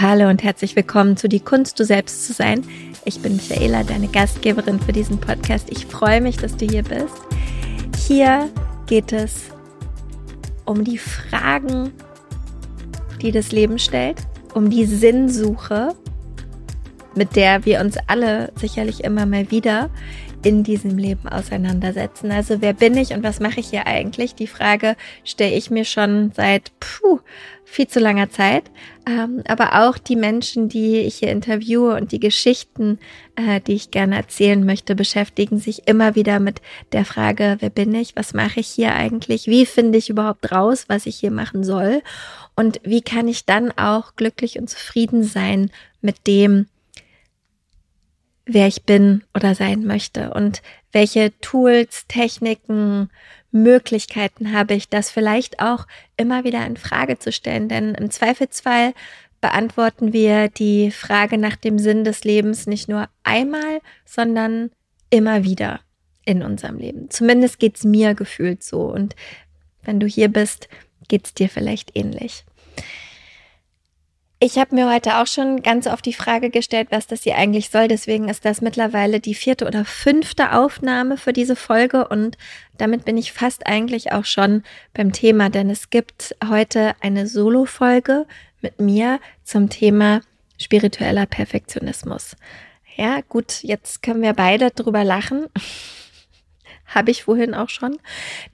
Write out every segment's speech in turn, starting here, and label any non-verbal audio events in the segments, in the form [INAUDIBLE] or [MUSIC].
Hallo und herzlich willkommen zu Die Kunst, du selbst zu sein. Ich bin Michaela, deine Gastgeberin für diesen Podcast. Ich freue mich, dass du hier bist. Hier geht es um die Fragen, die das Leben stellt, um die Sinnsuche, mit der wir uns alle sicherlich immer mal wieder in diesem Leben auseinandersetzen. Also wer bin ich und was mache ich hier eigentlich? Die Frage stelle ich mir schon seit puh, viel zu langer Zeit. Ähm, aber auch die Menschen, die ich hier interviewe und die Geschichten, äh, die ich gerne erzählen möchte, beschäftigen sich immer wieder mit der Frage, wer bin ich? Was mache ich hier eigentlich? Wie finde ich überhaupt raus, was ich hier machen soll? Und wie kann ich dann auch glücklich und zufrieden sein mit dem, wer ich bin oder sein möchte und welche Tools, Techniken, Möglichkeiten habe ich, das vielleicht auch immer wieder in Frage zu stellen. Denn im Zweifelsfall beantworten wir die Frage nach dem Sinn des Lebens nicht nur einmal, sondern immer wieder in unserem Leben. Zumindest geht's mir gefühlt so. Und wenn du hier bist, geht's dir vielleicht ähnlich. Ich habe mir heute auch schon ganz oft die Frage gestellt, was das hier eigentlich soll. Deswegen ist das mittlerweile die vierte oder fünfte Aufnahme für diese Folge und damit bin ich fast eigentlich auch schon beim Thema, denn es gibt heute eine Solo-Folge mit mir zum Thema spiritueller Perfektionismus. Ja, gut, jetzt können wir beide drüber lachen habe ich vorhin auch schon,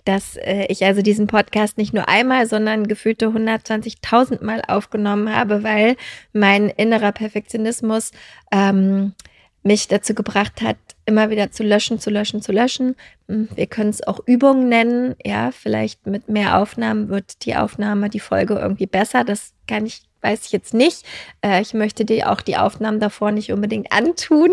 dass äh, ich also diesen Podcast nicht nur einmal, sondern gefühlte 120.000 Mal aufgenommen habe, weil mein innerer Perfektionismus ähm, mich dazu gebracht hat, immer wieder zu löschen, zu löschen, zu löschen. Hm, wir können es auch Übungen nennen. Ja, vielleicht mit mehr Aufnahmen wird die Aufnahme, die Folge irgendwie besser. Das kann ich weiß ich jetzt nicht. Äh, ich möchte dir auch die Aufnahmen davor nicht unbedingt antun.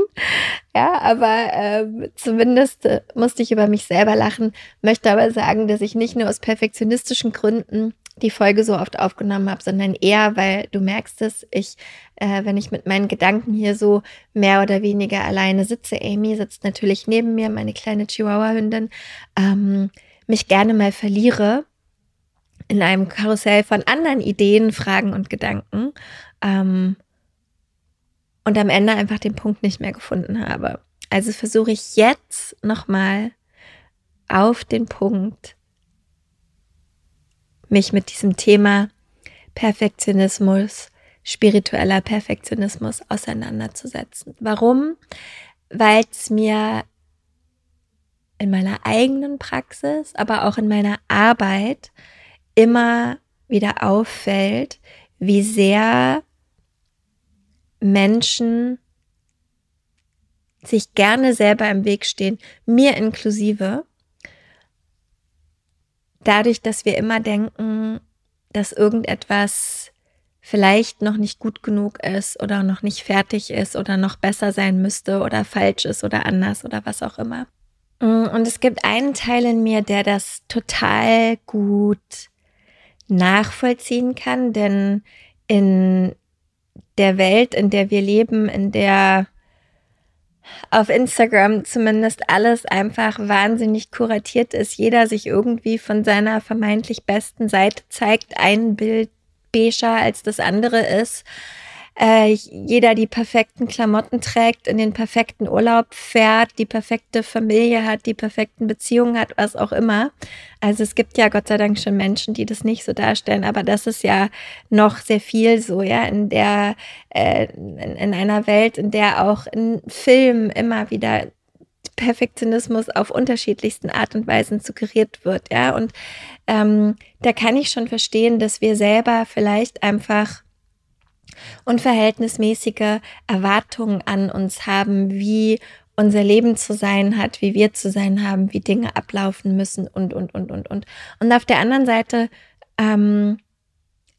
Ja, aber äh, zumindest äh, musste ich über mich selber lachen. Möchte aber sagen, dass ich nicht nur aus perfektionistischen Gründen die Folge so oft aufgenommen habe, sondern eher, weil du merkst es, ich, äh, wenn ich mit meinen Gedanken hier so mehr oder weniger alleine sitze, Amy sitzt natürlich neben mir, meine kleine Chihuahua-Hündin, ähm, mich gerne mal verliere in einem Karussell von anderen Ideen, Fragen und Gedanken ähm, und am Ende einfach den Punkt nicht mehr gefunden habe. Also versuche ich jetzt nochmal auf den Punkt, mich mit diesem Thema Perfektionismus, spiritueller Perfektionismus auseinanderzusetzen. Warum? Weil es mir in meiner eigenen Praxis, aber auch in meiner Arbeit immer wieder auffällt, wie sehr Menschen sich gerne selber im Weg stehen, mir inklusive, dadurch, dass wir immer denken, dass irgendetwas vielleicht noch nicht gut genug ist oder noch nicht fertig ist oder noch besser sein müsste oder falsch ist oder anders oder was auch immer. Und es gibt einen Teil in mir, der das total gut nachvollziehen kann, denn in der Welt, in der wir leben, in der auf Instagram zumindest alles einfach wahnsinnig kuratiert ist, jeder sich irgendwie von seiner vermeintlich besten Seite zeigt, ein Bild beger als das andere ist, äh, jeder die perfekten Klamotten trägt, in den perfekten Urlaub fährt, die perfekte Familie hat, die perfekten Beziehungen hat, was auch immer. Also es gibt ja Gott sei Dank schon Menschen, die das nicht so darstellen, aber das ist ja noch sehr viel so, ja, in der, äh, in, in einer Welt, in der auch in Filmen immer wieder Perfektionismus auf unterschiedlichsten Art und Weisen suggeriert wird, ja. Und ähm, da kann ich schon verstehen, dass wir selber vielleicht einfach unverhältnismäßige Erwartungen an uns haben, wie unser Leben zu sein hat, wie wir zu sein haben, wie Dinge ablaufen müssen und, und, und, und, und. Und auf der anderen Seite ähm,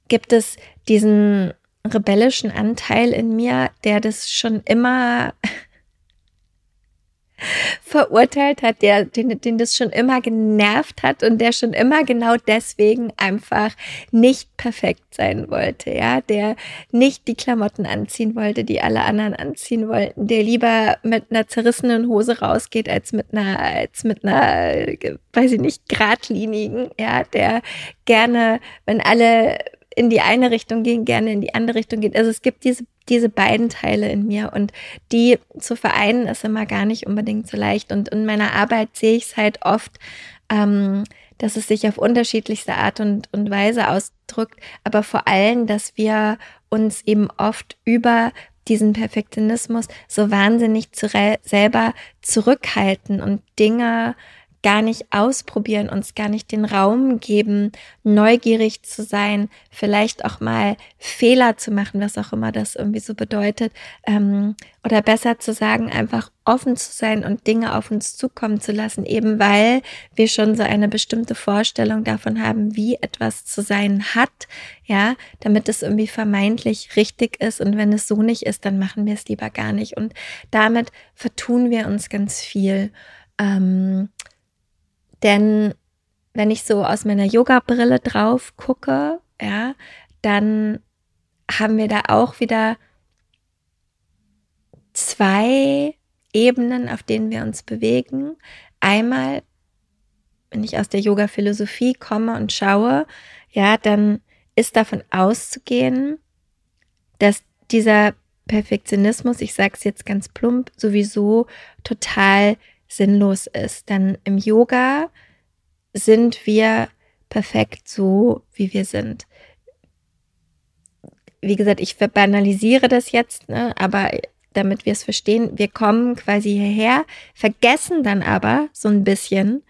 gibt es diesen rebellischen Anteil in mir, der das schon immer verurteilt hat, der, den, den das schon immer genervt hat und der schon immer genau deswegen einfach nicht perfekt sein wollte, ja, der nicht die Klamotten anziehen wollte, die alle anderen anziehen wollten, der lieber mit einer zerrissenen Hose rausgeht als mit einer, als mit einer, weiß ich nicht, geradlinigen, ja, der gerne, wenn alle in die eine Richtung gehen, gerne in die andere Richtung gehen. Also es gibt diese, diese beiden Teile in mir und die zu vereinen ist immer gar nicht unbedingt so leicht. Und in meiner Arbeit sehe ich es halt oft, ähm, dass es sich auf unterschiedlichste Art und, und Weise ausdrückt, aber vor allem, dass wir uns eben oft über diesen Perfektionismus so wahnsinnig zu selber zurückhalten und Dinge gar nicht ausprobieren, uns gar nicht den Raum geben, neugierig zu sein, vielleicht auch mal Fehler zu machen, was auch immer das irgendwie so bedeutet, ähm, oder besser zu sagen, einfach offen zu sein und Dinge auf uns zukommen zu lassen, eben weil wir schon so eine bestimmte Vorstellung davon haben, wie etwas zu sein hat, ja, damit es irgendwie vermeintlich richtig ist und wenn es so nicht ist, dann machen wir es lieber gar nicht und damit vertun wir uns ganz viel. Ähm, denn wenn ich so aus meiner Yoga-Brille drauf gucke, ja, dann haben wir da auch wieder zwei Ebenen, auf denen wir uns bewegen. Einmal, wenn ich aus der Yoga-Philosophie komme und schaue, ja, dann ist davon auszugehen, dass dieser Perfektionismus, ich sage es jetzt ganz plump, sowieso total sinnlos ist. Denn im Yoga sind wir perfekt so, wie wir sind. Wie gesagt, ich verbanalisiere das jetzt, ne, aber damit wir es verstehen, wir kommen quasi hierher, vergessen dann aber so ein bisschen,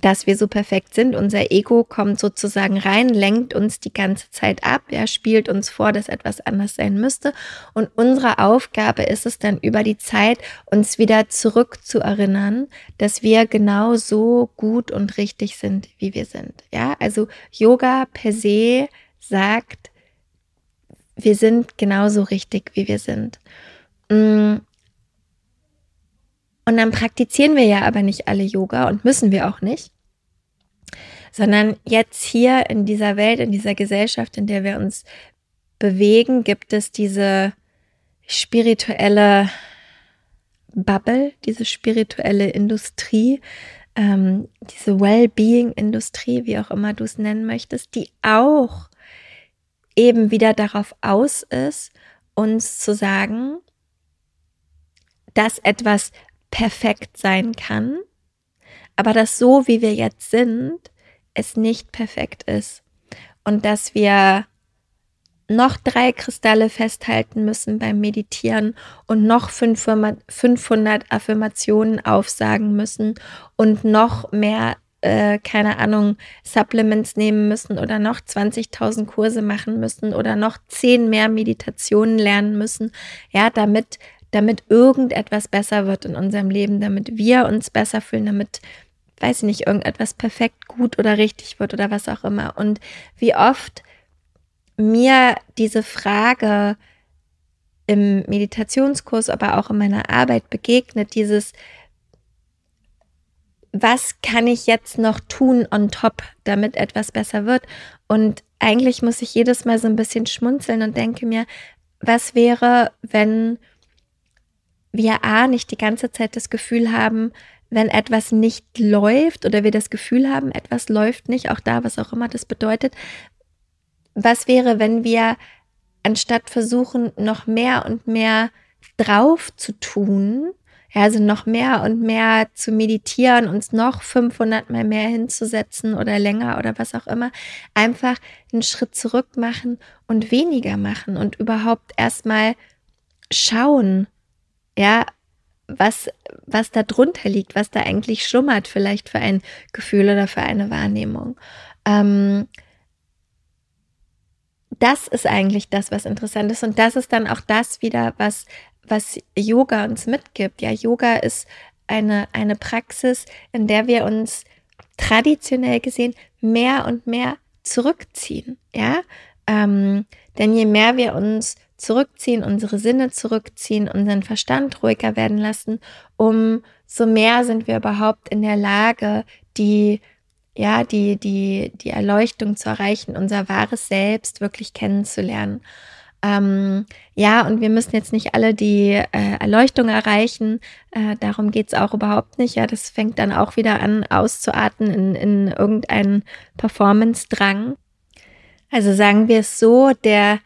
dass wir so perfekt sind. Unser Ego kommt sozusagen rein, lenkt uns die ganze Zeit ab, er spielt uns vor, dass etwas anders sein müsste. Und unsere Aufgabe ist es dann über die Zeit, uns wieder zurückzuerinnern, dass wir genau so gut und richtig sind, wie wir sind. Ja, also Yoga per se sagt, wir sind genauso richtig, wie wir sind. Mm. Und dann praktizieren wir ja aber nicht alle Yoga und müssen wir auch nicht, sondern jetzt hier in dieser Welt, in dieser Gesellschaft, in der wir uns bewegen, gibt es diese spirituelle Bubble, diese spirituelle Industrie, ähm, diese Well-Being-Industrie, wie auch immer du es nennen möchtest, die auch eben wieder darauf aus ist, uns zu sagen, dass etwas perfekt sein kann, aber dass so, wie wir jetzt sind, es nicht perfekt ist. Und dass wir noch drei Kristalle festhalten müssen beim Meditieren und noch 500 Affirmationen aufsagen müssen und noch mehr, äh, keine Ahnung, Supplements nehmen müssen oder noch 20.000 Kurse machen müssen oder noch 10 mehr Meditationen lernen müssen, ja, damit damit irgendetwas besser wird in unserem Leben, damit wir uns besser fühlen, damit, weiß ich nicht, irgendetwas perfekt gut oder richtig wird oder was auch immer. Und wie oft mir diese Frage im Meditationskurs, aber auch in meiner Arbeit begegnet, dieses, was kann ich jetzt noch tun on top, damit etwas besser wird? Und eigentlich muss ich jedes Mal so ein bisschen schmunzeln und denke mir, was wäre, wenn wir A, nicht die ganze Zeit das Gefühl haben, wenn etwas nicht läuft oder wir das Gefühl haben, etwas läuft nicht, auch da, was auch immer das bedeutet. Was wäre, wenn wir anstatt versuchen, noch mehr und mehr drauf zu tun, ja, also noch mehr und mehr zu meditieren, uns noch 500 mal mehr hinzusetzen oder länger oder was auch immer, einfach einen Schritt zurück machen und weniger machen und überhaupt erstmal schauen, ja, was, was da drunter liegt, was da eigentlich schlummert, vielleicht für ein Gefühl oder für eine Wahrnehmung. Ähm, das ist eigentlich das, was interessant ist. Und das ist dann auch das wieder, was, was Yoga uns mitgibt. Ja, Yoga ist eine, eine Praxis, in der wir uns traditionell gesehen mehr und mehr zurückziehen. Ja, ähm, denn je mehr wir uns zurückziehen, unsere Sinne zurückziehen, unseren Verstand ruhiger werden lassen, umso mehr sind wir überhaupt in der Lage, die ja, die, die, die Erleuchtung zu erreichen, unser wahres Selbst wirklich kennenzulernen. Ähm, ja, und wir müssen jetzt nicht alle die äh, Erleuchtung erreichen. Äh, darum geht's auch überhaupt nicht. Ja, das fängt dann auch wieder an auszuarten in, in irgendeinen Performance-Drang. Also sagen wir es so, der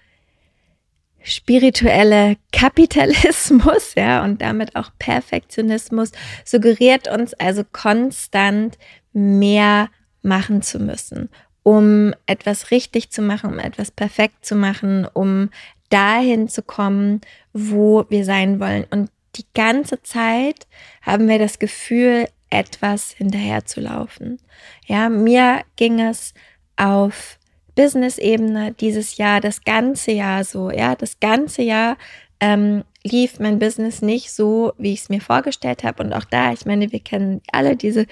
spirituelle Kapitalismus, [LAUGHS] ja, und damit auch Perfektionismus suggeriert uns also konstant mehr machen zu müssen, um etwas richtig zu machen, um etwas perfekt zu machen, um dahin zu kommen, wo wir sein wollen. Und die ganze Zeit haben wir das Gefühl, etwas hinterher zu laufen. Ja, mir ging es auf Business-Ebene dieses Jahr, das ganze Jahr so, ja, das ganze Jahr ähm, lief mein Business nicht so, wie ich es mir vorgestellt habe. Und auch da, ich meine, wir kennen alle diese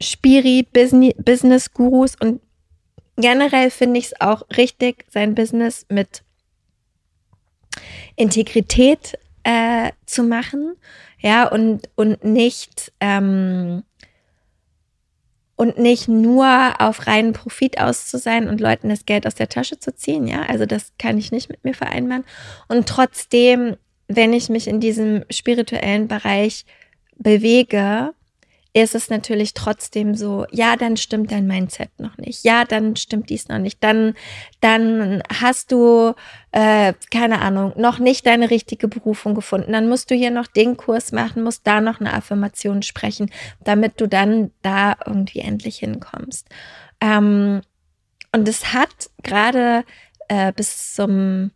Spiri-Business-Gurus und generell finde ich es auch richtig, sein Business mit Integrität äh, zu machen, ja, und, und nicht, ähm, und nicht nur auf reinen Profit aus zu sein und Leuten das Geld aus der Tasche zu ziehen, ja, also das kann ich nicht mit mir vereinbaren. Und trotzdem, wenn ich mich in diesem spirituellen Bereich bewege, ist es natürlich trotzdem so, ja, dann stimmt dein Mindset noch nicht. Ja, dann stimmt dies noch nicht. Dann, dann hast du, äh, keine Ahnung, noch nicht deine richtige Berufung gefunden. Dann musst du hier noch den Kurs machen, musst da noch eine Affirmation sprechen, damit du dann da irgendwie endlich hinkommst. Ähm, und es hat gerade äh, bis zum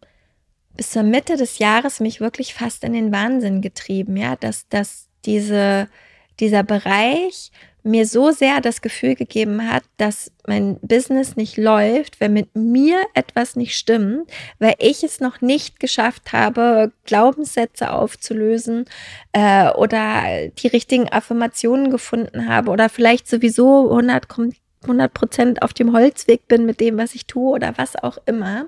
bis zur Mitte des Jahres mich wirklich fast in den Wahnsinn getrieben, ja, dass, dass diese dieser Bereich mir so sehr das Gefühl gegeben hat, dass mein Business nicht läuft, wenn mit mir etwas nicht stimmt, weil ich es noch nicht geschafft habe, Glaubenssätze aufzulösen äh, oder die richtigen Affirmationen gefunden habe oder vielleicht sowieso 100 Prozent auf dem Holzweg bin mit dem, was ich tue oder was auch immer,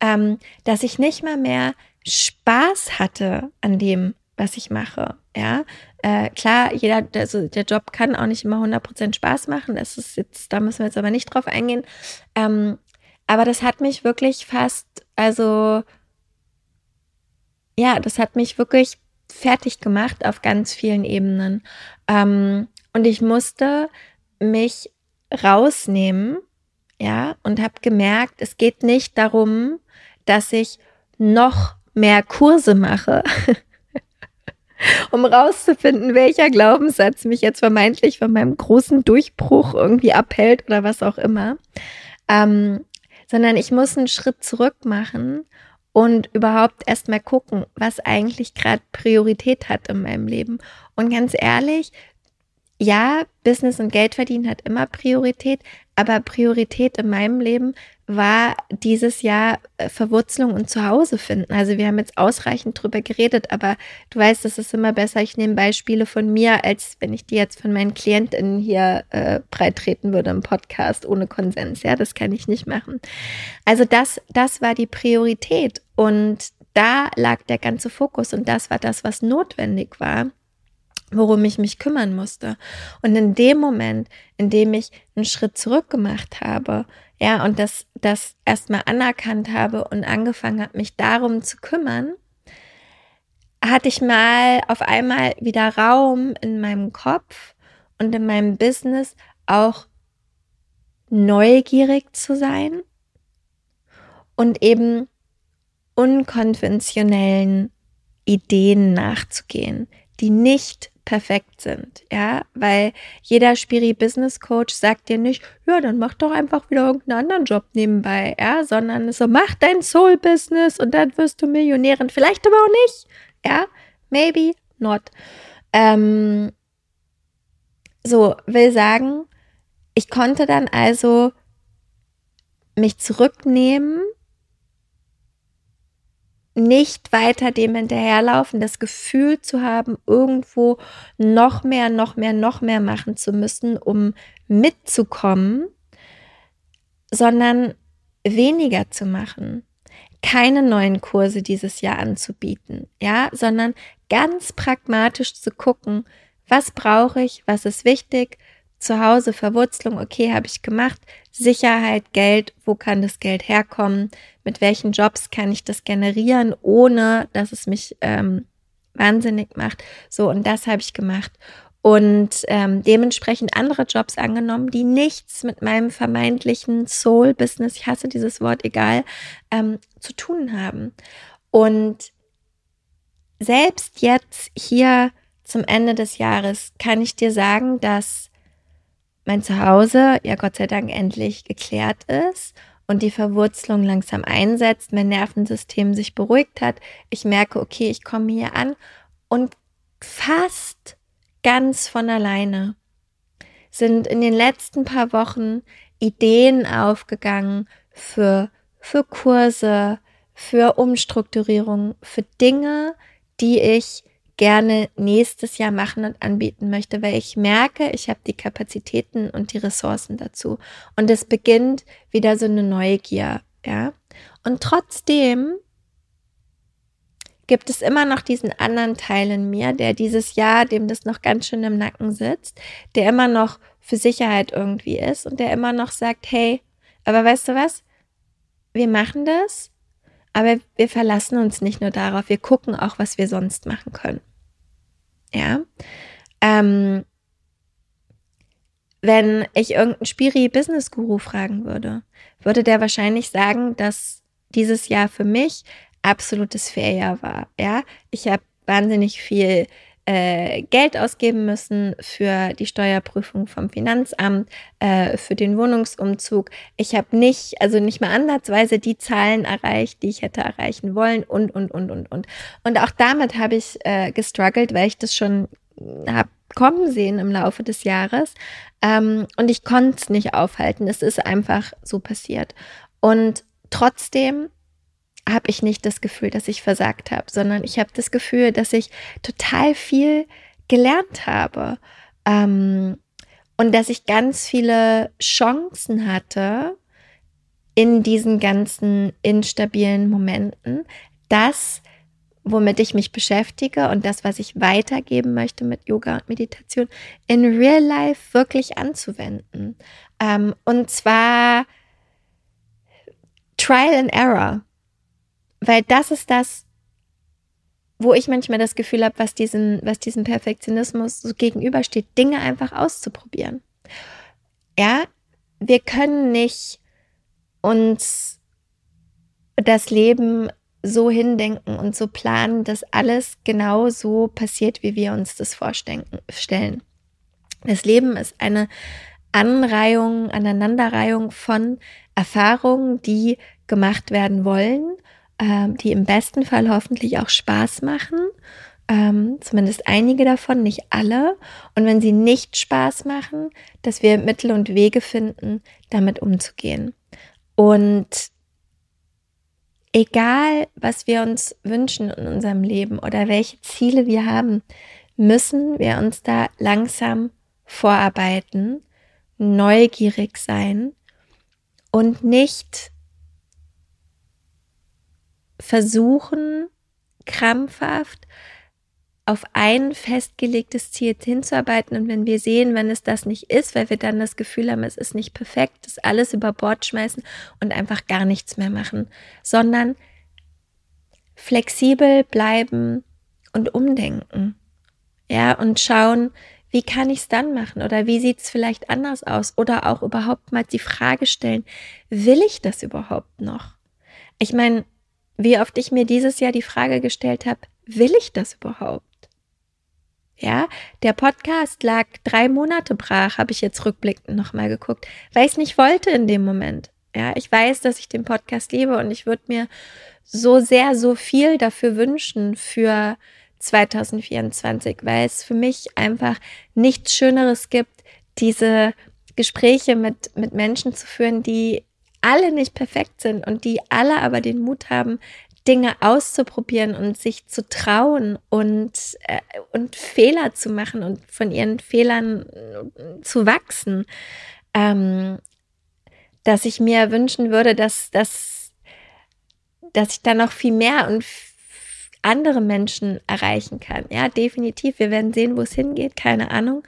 ähm, dass ich nicht mal mehr Spaß hatte an dem, was ich mache. Ja, äh, klar, jeder, also der Job kann auch nicht immer 100% Spaß machen. Das ist jetzt, da müssen wir jetzt aber nicht drauf eingehen. Ähm, aber das hat mich wirklich fast, also, ja, das hat mich wirklich fertig gemacht auf ganz vielen Ebenen. Ähm, und ich musste mich rausnehmen, ja, und habe gemerkt, es geht nicht darum, dass ich noch mehr Kurse mache, [LAUGHS] um rauszufinden, welcher Glaubenssatz mich jetzt vermeintlich von meinem großen Durchbruch irgendwie abhält oder was auch immer. Ähm, sondern ich muss einen Schritt zurück machen und überhaupt erstmal gucken, was eigentlich gerade Priorität hat in meinem Leben. Und ganz ehrlich, ja, Business und Geld verdienen hat immer Priorität, aber Priorität in meinem Leben war dieses Jahr äh, Verwurzelung und Zuhause finden. Also wir haben jetzt ausreichend drüber geredet, aber du weißt, es ist immer besser, ich nehme Beispiele von mir, als wenn ich die jetzt von meinen KlientInnen hier äh, breit würde im Podcast ohne Konsens. Ja, das kann ich nicht machen. Also das, das war die Priorität und da lag der ganze Fokus und das war das, was notwendig war worum ich mich kümmern musste. Und in dem Moment, in dem ich einen Schritt zurück gemacht habe, ja, und das, das erstmal anerkannt habe und angefangen habe, mich darum zu kümmern, hatte ich mal auf einmal wieder Raum in meinem Kopf und in meinem Business auch neugierig zu sein und eben unkonventionellen Ideen nachzugehen, die nicht perfekt sind, ja, weil jeder Spiri Business Coach sagt dir nicht, ja, dann mach doch einfach wieder irgendeinen anderen Job nebenbei, ja, sondern so mach dein Soul Business und dann wirst du Millionärin, vielleicht aber auch nicht, ja, maybe not. Ähm, so, will sagen, ich konnte dann also mich zurücknehmen nicht weiter dem hinterherlaufen, das Gefühl zu haben, irgendwo noch mehr, noch mehr, noch mehr machen zu müssen, um mitzukommen, sondern weniger zu machen, keine neuen Kurse dieses Jahr anzubieten, ja, sondern ganz pragmatisch zu gucken, was brauche ich, was ist wichtig, zu Hause Verwurzelung, okay, habe ich gemacht. Sicherheit, Geld, wo kann das Geld herkommen? Mit welchen Jobs kann ich das generieren, ohne dass es mich ähm, wahnsinnig macht? So, und das habe ich gemacht. und ähm, dementsprechend andere Jobs angenommen, die nichts mit meinem vermeintlichen Soul-Business, ich hasse dieses Wort, egal, ähm, zu tun haben. Und selbst jetzt hier zum Ende des Jahres kann ich dir sagen, dass mein Zuhause ja Gott sei Dank endlich geklärt ist und die Verwurzelung langsam einsetzt, mein Nervensystem sich beruhigt hat. Ich merke, okay, ich komme hier an und fast ganz von alleine sind in den letzten paar Wochen Ideen aufgegangen für, für Kurse, für Umstrukturierung, für Dinge, die ich gerne nächstes Jahr machen und anbieten möchte, weil ich merke, ich habe die Kapazitäten und die Ressourcen dazu. Und es beginnt wieder so eine Neugier, ja. Und trotzdem gibt es immer noch diesen anderen Teil in mir, der dieses Jahr, dem das noch ganz schön im Nacken sitzt, der immer noch für Sicherheit irgendwie ist und der immer noch sagt, hey, aber weißt du was? Wir machen das, aber wir verlassen uns nicht nur darauf, wir gucken auch, was wir sonst machen können. Ja. Ähm, wenn ich irgendeinen Spiri-Business-Guru fragen würde, würde der wahrscheinlich sagen, dass dieses Jahr für mich absolutes Fairjahr war. Ja, ich habe wahnsinnig viel äh, Geld ausgeben müssen für die Steuerprüfung vom Finanzamt, äh, für den Wohnungsumzug. Ich habe nicht, also nicht mal ansatzweise die Zahlen erreicht, die ich hätte erreichen wollen und, und, und, und, und. Und auch damit habe ich äh, gestruggelt, weil ich das schon habe kommen sehen im Laufe des Jahres. Ähm, und ich konnte es nicht aufhalten. Es ist einfach so passiert. Und trotzdem habe ich nicht das Gefühl, dass ich versagt habe, sondern ich habe das Gefühl, dass ich total viel gelernt habe ähm, und dass ich ganz viele Chancen hatte in diesen ganzen instabilen Momenten, das, womit ich mich beschäftige und das, was ich weitergeben möchte mit Yoga und Meditation, in Real Life wirklich anzuwenden. Ähm, und zwar Trial and Error. Weil das ist das, wo ich manchmal das Gefühl habe, was diesem, was diesem Perfektionismus so gegenübersteht, Dinge einfach auszuprobieren. Ja, wir können nicht uns das Leben so hindenken und so planen, dass alles genau so passiert, wie wir uns das vorstellen. Das Leben ist eine Anreihung, Aneinanderreihung von Erfahrungen, die gemacht werden wollen ähm, die im besten Fall hoffentlich auch Spaß machen. Ähm, zumindest einige davon, nicht alle. Und wenn sie nicht Spaß machen, dass wir Mittel und Wege finden, damit umzugehen. Und egal, was wir uns wünschen in unserem Leben oder welche Ziele wir haben, müssen wir uns da langsam vorarbeiten, neugierig sein und nicht versuchen, krampfhaft auf ein festgelegtes Ziel hinzuarbeiten. Und wenn wir sehen, wenn es das nicht ist, weil wir dann das Gefühl haben, es ist nicht perfekt, das alles über Bord schmeißen und einfach gar nichts mehr machen, sondern flexibel bleiben und umdenken. Ja, und schauen, wie kann ich es dann machen oder wie sieht es vielleicht anders aus oder auch überhaupt mal die Frage stellen, will ich das überhaupt noch? Ich meine, wie oft ich mir dieses Jahr die Frage gestellt habe, will ich das überhaupt? Ja, der Podcast lag drei Monate brach, habe ich jetzt rückblickend nochmal geguckt, weil ich es nicht wollte in dem Moment. Ja, ich weiß, dass ich den Podcast liebe und ich würde mir so sehr, so viel dafür wünschen für 2024, weil es für mich einfach nichts Schöneres gibt, diese Gespräche mit, mit Menschen zu führen, die alle nicht perfekt sind und die alle aber den Mut haben, Dinge auszuprobieren und sich zu trauen und, äh, und Fehler zu machen und von ihren Fehlern äh, zu wachsen. Ähm, dass ich mir wünschen würde, dass, dass, dass ich da noch viel mehr und andere Menschen erreichen kann. Ja, definitiv. Wir werden sehen, wo es hingeht. Keine Ahnung.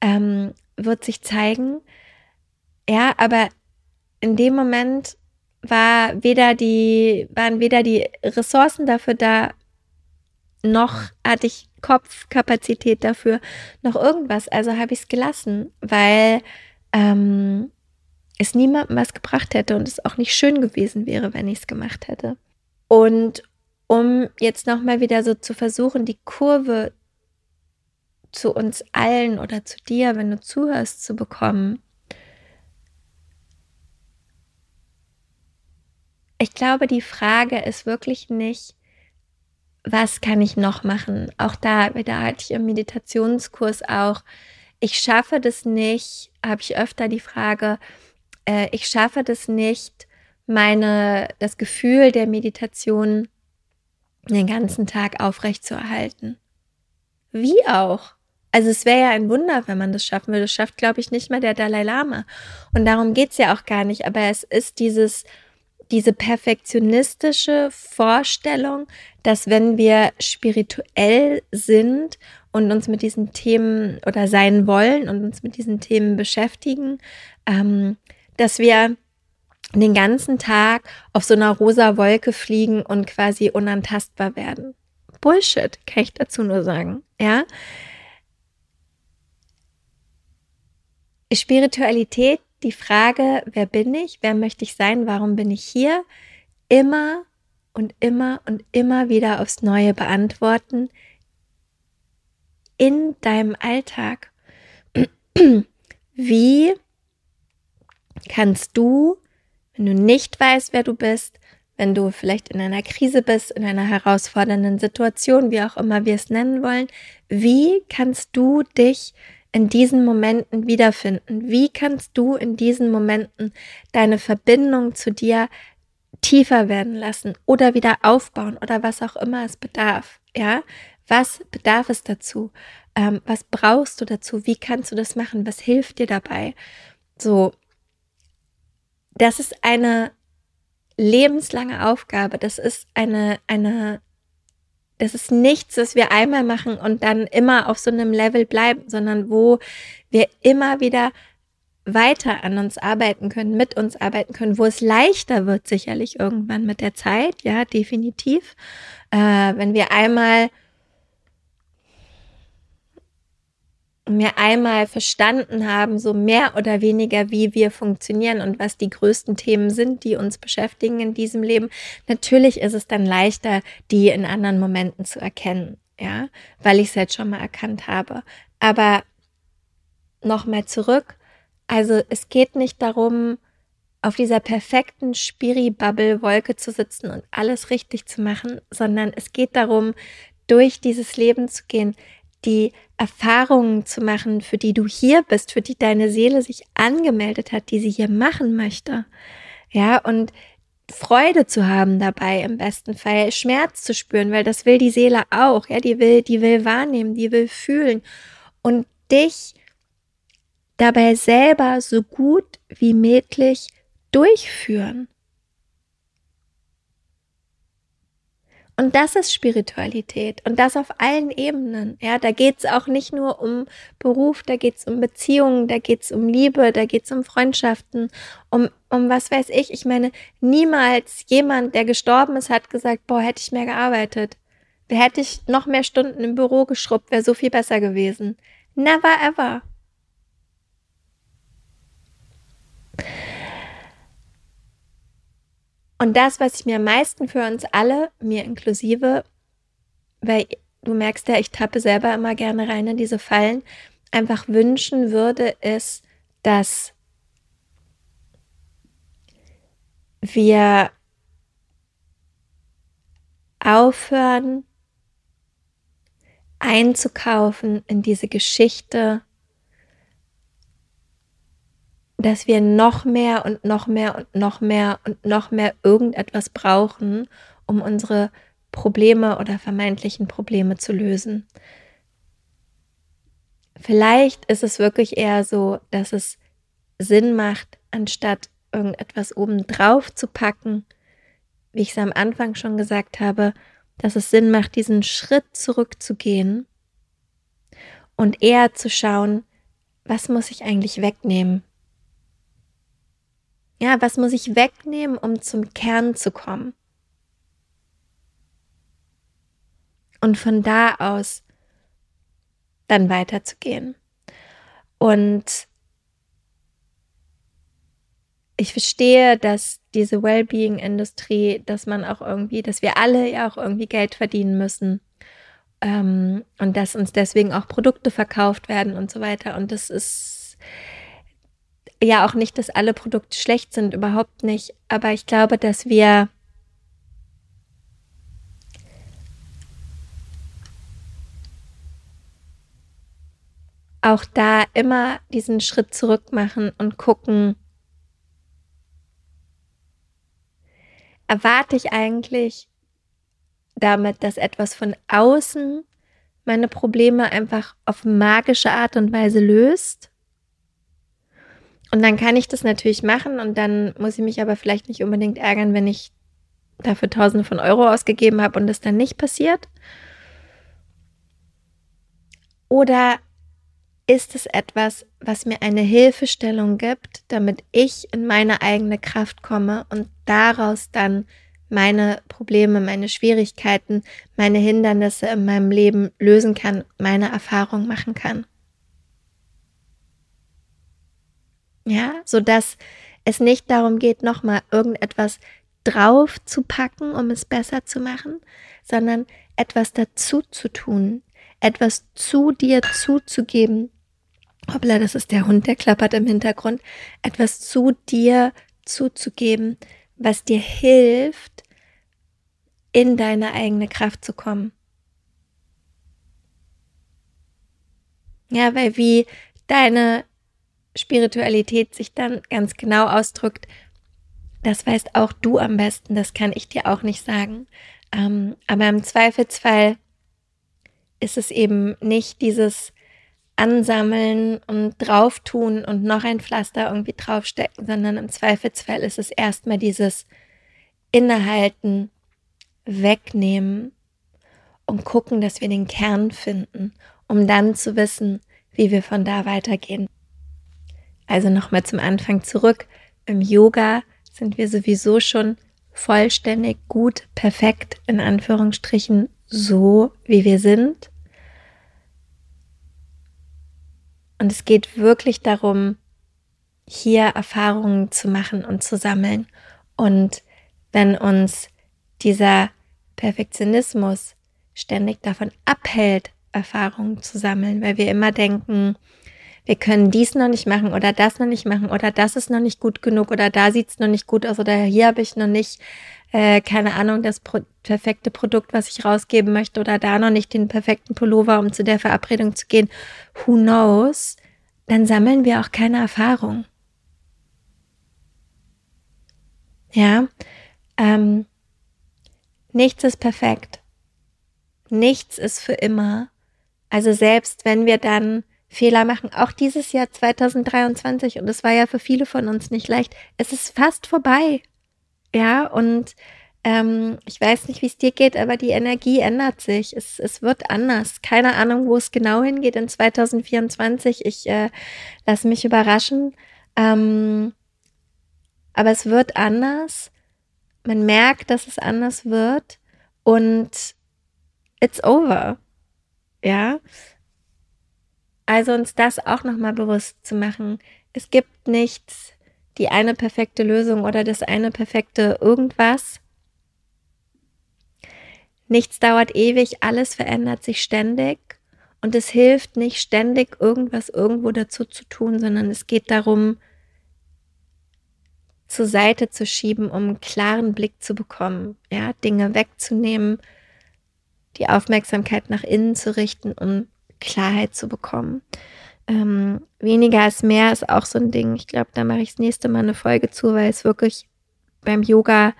Ähm, wird sich zeigen. Ja, aber in dem Moment war weder die, waren weder die Ressourcen dafür da, noch hatte ich Kopfkapazität dafür, noch irgendwas. Also habe ich es gelassen, weil ähm, es niemandem was gebracht hätte und es auch nicht schön gewesen wäre, wenn ich es gemacht hätte. Und um jetzt nochmal wieder so zu versuchen, die Kurve zu uns allen oder zu dir, wenn du zuhörst, zu bekommen. Ich glaube, die Frage ist wirklich nicht, was kann ich noch machen? Auch da, da hatte ich im Meditationskurs auch, ich schaffe das nicht, habe ich öfter die Frage, äh, ich schaffe das nicht, meine, das Gefühl der Meditation den ganzen Tag aufrechtzuerhalten. Wie auch? Also es wäre ja ein Wunder, wenn man das schaffen würde. Das schafft, glaube ich, nicht mal der Dalai Lama. Und darum geht es ja auch gar nicht. Aber es ist dieses, diese perfektionistische Vorstellung, dass wenn wir spirituell sind und uns mit diesen Themen oder sein wollen und uns mit diesen Themen beschäftigen, ähm, dass wir den ganzen Tag auf so einer rosa Wolke fliegen und quasi unantastbar werden. Bullshit, kann ich dazu nur sagen. Ja. Spiritualität, die Frage, wer bin ich, wer möchte ich sein, warum bin ich hier, immer und immer und immer wieder aufs Neue beantworten. In deinem Alltag. [CLEARS THROAT] Wie kannst du wenn du nicht weißt, wer du bist, wenn du vielleicht in einer Krise bist, in einer herausfordernden Situation, wie auch immer wir es nennen wollen, wie kannst du dich in diesen Momenten wiederfinden? Wie kannst du in diesen Momenten deine Verbindung zu dir tiefer werden lassen oder wieder aufbauen oder was auch immer es bedarf? Ja, was bedarf es dazu? Ähm, was brauchst du dazu? Wie kannst du das machen? Was hilft dir dabei? So, das ist eine lebenslange Aufgabe. Das ist eine, eine, das ist nichts, was wir einmal machen und dann immer auf so einem Level bleiben, sondern wo wir immer wieder weiter an uns arbeiten können, mit uns arbeiten können, wo es leichter wird, sicherlich irgendwann mit der Zeit, ja, definitiv. Äh, wenn wir einmal mir einmal verstanden haben, so mehr oder weniger, wie wir funktionieren und was die größten Themen sind, die uns beschäftigen in diesem Leben. Natürlich ist es dann leichter, die in anderen Momenten zu erkennen, ja, weil ich es jetzt schon mal erkannt habe. Aber nochmal zurück. Also es geht nicht darum, auf dieser perfekten Spiri-Bubble-Wolke zu sitzen und alles richtig zu machen, sondern es geht darum, durch dieses Leben zu gehen, die Erfahrungen zu machen, für die du hier bist, für die deine Seele sich angemeldet hat, die sie hier machen möchte. Ja, und Freude zu haben dabei im besten Fall, Schmerz zu spüren, weil das will die Seele auch, ja, die will, die will wahrnehmen, die will fühlen und dich dabei selber so gut wie möglich durchführen. Und das ist Spiritualität und das auf allen Ebenen. Ja, da geht's auch nicht nur um Beruf, da geht's um Beziehungen, da geht's um Liebe, da geht's um Freundschaften, um, um was weiß ich. Ich meine, niemals jemand, der gestorben ist, hat gesagt, boah, hätte ich mehr gearbeitet. Hätte ich noch mehr Stunden im Büro geschrubbt, wäre so viel besser gewesen. Never ever. Und das, was ich mir am meisten für uns alle, mir inklusive, weil du merkst ja, ich tappe selber immer gerne rein in diese Fallen, einfach wünschen würde, ist, dass wir aufhören einzukaufen in diese Geschichte dass wir noch mehr und noch mehr und noch mehr und noch mehr irgendetwas brauchen, um unsere Probleme oder vermeintlichen Probleme zu lösen. Vielleicht ist es wirklich eher so, dass es Sinn macht, anstatt irgendetwas obendrauf zu packen, wie ich es am Anfang schon gesagt habe, dass es Sinn macht, diesen Schritt zurückzugehen und eher zu schauen, was muss ich eigentlich wegnehmen? Ja, was muss ich wegnehmen, um zum Kern zu kommen? Und von da aus dann weiterzugehen. Und ich verstehe, dass diese Wellbeing-Industrie, dass man auch irgendwie, dass wir alle ja auch irgendwie Geld verdienen müssen ähm, und dass uns deswegen auch Produkte verkauft werden und so weiter. Und das ist ja auch nicht, dass alle Produkte schlecht sind, überhaupt nicht. Aber ich glaube, dass wir auch da immer diesen Schritt zurück machen und gucken, erwarte ich eigentlich damit, dass etwas von außen meine Probleme einfach auf magische Art und Weise löst. Und dann kann ich das natürlich machen und dann muss ich mich aber vielleicht nicht unbedingt ärgern, wenn ich dafür Tausende von Euro ausgegeben habe und das dann nicht passiert. Oder ist es etwas, was mir eine Hilfestellung gibt, damit ich in meine eigene Kraft komme und daraus dann meine Probleme, meine Schwierigkeiten, meine Hindernisse in meinem Leben lösen kann, meine Erfahrung machen kann. Ja, so dass es nicht darum geht, nochmal irgendetwas drauf zu packen, um es besser zu machen, sondern etwas dazu zu tun, etwas zu dir zuzugeben, hoppla, das ist der Hund, der klappert im Hintergrund, etwas zu dir zuzugeben, was dir hilft, in deine eigene Kraft zu kommen. Ja, weil wie deine Spiritualität sich dann ganz genau ausdrückt, das weißt auch du am besten, das kann ich dir auch nicht sagen. Ähm, aber im Zweifelsfall ist es eben nicht dieses ansammeln und drauf tun und noch ein Pflaster irgendwie draufstecken, sondern im Zweifelsfall ist es erstmal dieses Innehalten, wegnehmen und gucken, dass wir den Kern finden, um dann zu wissen, wie wir von da weitergehen. Also nochmal zum Anfang zurück. Im Yoga sind wir sowieso schon vollständig gut, perfekt, in Anführungsstrichen, so wie wir sind. Und es geht wirklich darum, hier Erfahrungen zu machen und zu sammeln. Und wenn uns dieser Perfektionismus ständig davon abhält, Erfahrungen zu sammeln, weil wir immer denken, wir können dies noch nicht machen oder das noch nicht machen oder das ist noch nicht gut genug oder da sieht es noch nicht gut aus oder hier habe ich noch nicht, äh, keine Ahnung, das pro perfekte Produkt, was ich rausgeben möchte oder da noch nicht den perfekten Pullover, um zu der Verabredung zu gehen. Who knows? Dann sammeln wir auch keine Erfahrung. Ja, ähm, nichts ist perfekt. Nichts ist für immer. Also selbst wenn wir dann Fehler machen, auch dieses Jahr 2023, und es war ja für viele von uns nicht leicht, es ist fast vorbei. Ja, und ähm, ich weiß nicht, wie es dir geht, aber die Energie ändert sich. Es, es wird anders. Keine Ahnung, wo es genau hingeht in 2024. Ich äh, lasse mich überraschen. Ähm, aber es wird anders. Man merkt, dass es anders wird und it's over. Ja. Also uns das auch nochmal bewusst zu machen. Es gibt nicht die eine perfekte Lösung oder das eine perfekte irgendwas. Nichts dauert ewig, alles verändert sich ständig und es hilft nicht ständig irgendwas irgendwo dazu zu tun, sondern es geht darum, zur Seite zu schieben, um einen klaren Blick zu bekommen, ja, Dinge wegzunehmen, die Aufmerksamkeit nach innen zu richten, um Klarheit zu bekommen. Ähm, weniger als mehr ist auch so ein Ding. Ich glaube, da mache ich das nächste Mal eine Folge zu, weil es wirklich beim Yoga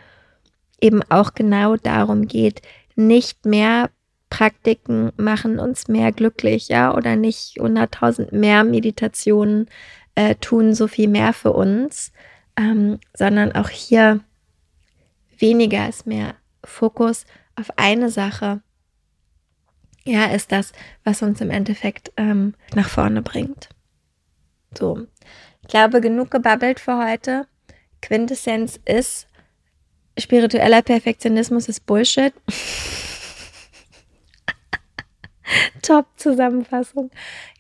eben auch genau darum geht, nicht mehr Praktiken machen uns mehr glücklich, ja, oder nicht 100.000 mehr Meditationen äh, tun so viel mehr für uns, ähm, sondern auch hier weniger ist mehr Fokus auf eine Sache ja, ist das, was uns im Endeffekt ähm, nach vorne bringt. So, ich glaube, genug gebabbelt für heute. Quintessenz ist, spiritueller Perfektionismus ist Bullshit. [LAUGHS] [LAUGHS] Top-Zusammenfassung.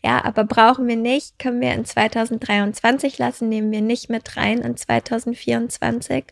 Ja, aber brauchen wir nicht, können wir in 2023 lassen, nehmen wir nicht mit rein in 2024.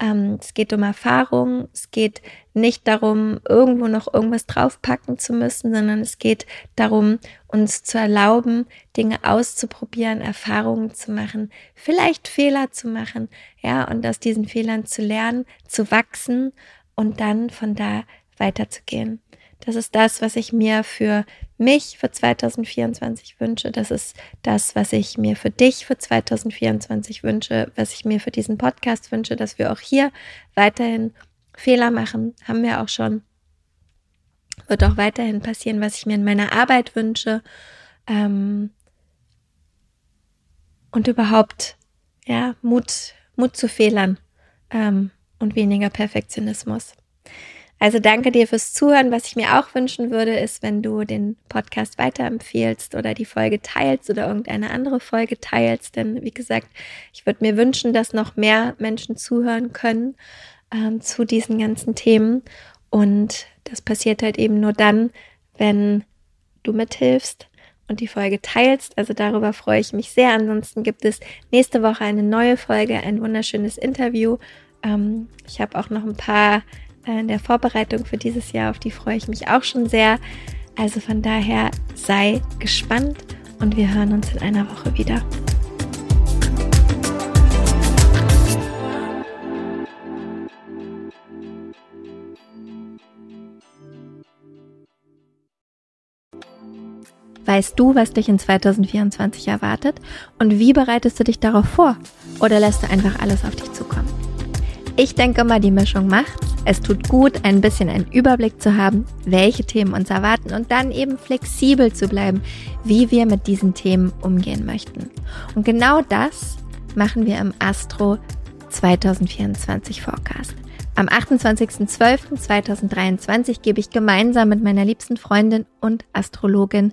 Ähm, es geht um Erfahrung, es geht nicht darum, irgendwo noch irgendwas draufpacken zu müssen, sondern es geht darum, uns zu erlauben, Dinge auszuprobieren, Erfahrungen zu machen, vielleicht Fehler zu machen, ja, und aus diesen Fehlern zu lernen, zu wachsen und dann von da weiterzugehen. Das ist das, was ich mir für mich für 2024 wünsche. Das ist das, was ich mir für dich für 2024 wünsche, was ich mir für diesen Podcast wünsche, dass wir auch hier weiterhin Fehler machen. Haben wir auch schon. Wird auch weiterhin passieren, was ich mir in meiner Arbeit wünsche. Ähm und überhaupt, ja, Mut, Mut zu Fehlern ähm, und weniger Perfektionismus. Also danke dir fürs Zuhören. Was ich mir auch wünschen würde, ist, wenn du den Podcast weiterempfehlst oder die Folge teilst oder irgendeine andere Folge teilst. Denn wie gesagt, ich würde mir wünschen, dass noch mehr Menschen zuhören können ähm, zu diesen ganzen Themen. Und das passiert halt eben nur dann, wenn du mithilfst und die Folge teilst. Also darüber freue ich mich sehr. Ansonsten gibt es nächste Woche eine neue Folge, ein wunderschönes Interview. Ähm, ich habe auch noch ein paar in der Vorbereitung für dieses Jahr, auf die freue ich mich auch schon sehr. Also von daher sei gespannt und wir hören uns in einer Woche wieder. Weißt du, was dich in 2024 erwartet und wie bereitest du dich darauf vor? Oder lässt du einfach alles auf dich zukommen? Ich denke mal, die Mischung macht's. Es tut gut, ein bisschen einen Überblick zu haben, welche Themen uns erwarten und dann eben flexibel zu bleiben, wie wir mit diesen Themen umgehen möchten. Und genau das machen wir im Astro 2024 Forecast. Am 28.12.2023 gebe ich gemeinsam mit meiner liebsten Freundin und Astrologin